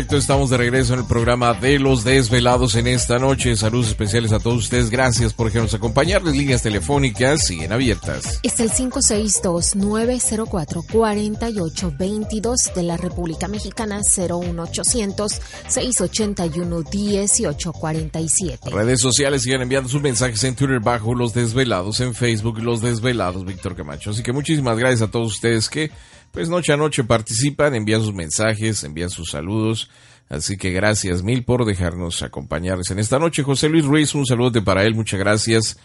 Perfecto, estamos de regreso en el programa de los desvelados en esta noche. Saludos especiales a todos ustedes. Gracias por nos acompañar. Las líneas telefónicas siguen abiertas. Es el 562-904-4822 de la República Mexicana 01800-681-1847. Redes sociales siguen enviando sus mensajes en Twitter bajo Los Desvelados, en Facebook Los Desvelados, Víctor Camacho. Así que muchísimas gracias a todos ustedes que pues noche a noche participan, envían sus mensajes, envían sus saludos. Así que gracias mil por dejarnos acompañarles en esta noche. José Luis Ruiz, un saludo para él, muchas gracias.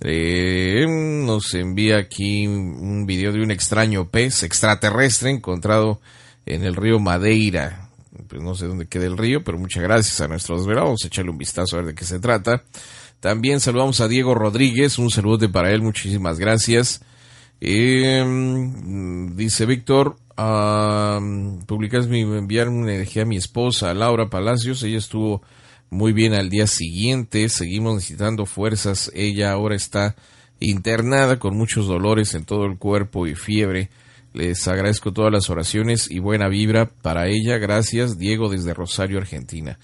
Eh, nos envía aquí un video de un extraño pez extraterrestre encontrado en el río Madeira. Pues no sé dónde queda el río, pero muchas gracias a nuestros veranos. Vamos a echarle un vistazo a ver de qué se trata. También saludamos a Diego Rodríguez, un saludo para él, muchísimas gracias. Eh, dice Víctor, uh, publicas mi, enviar una energía a mi esposa, Laura Palacios. Ella estuvo muy bien al día siguiente. Seguimos necesitando fuerzas. Ella ahora está internada con muchos dolores en todo el cuerpo y fiebre. Les agradezco todas las oraciones y buena vibra para ella. Gracias, Diego, desde Rosario, Argentina.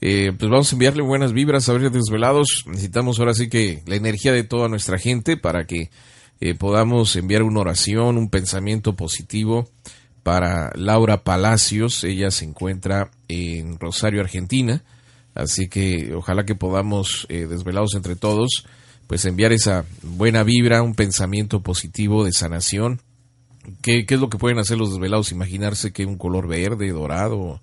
Eh, pues vamos a enviarle buenas vibras a ver desvelados. Necesitamos ahora sí que la energía de toda nuestra gente para que eh, podamos enviar una oración, un pensamiento positivo para Laura Palacios. Ella se encuentra en Rosario, Argentina. Así que ojalá que podamos, eh, desvelados entre todos, pues enviar esa buena vibra, un pensamiento positivo de sanación. ¿Qué, qué es lo que pueden hacer los desvelados? Imaginarse que un color verde, dorado,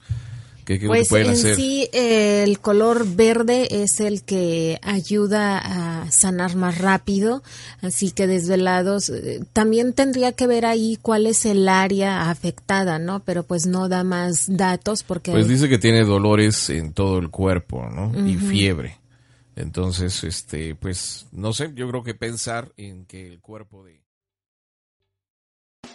pues en sí el color verde es el que ayuda a sanar más rápido, así que desvelados eh, también tendría que ver ahí cuál es el área afectada, ¿no? Pero pues no da más datos porque pues dice que tiene dolores en todo el cuerpo, ¿no? Y fiebre. Entonces, este, pues no sé, yo creo que pensar en que el cuerpo de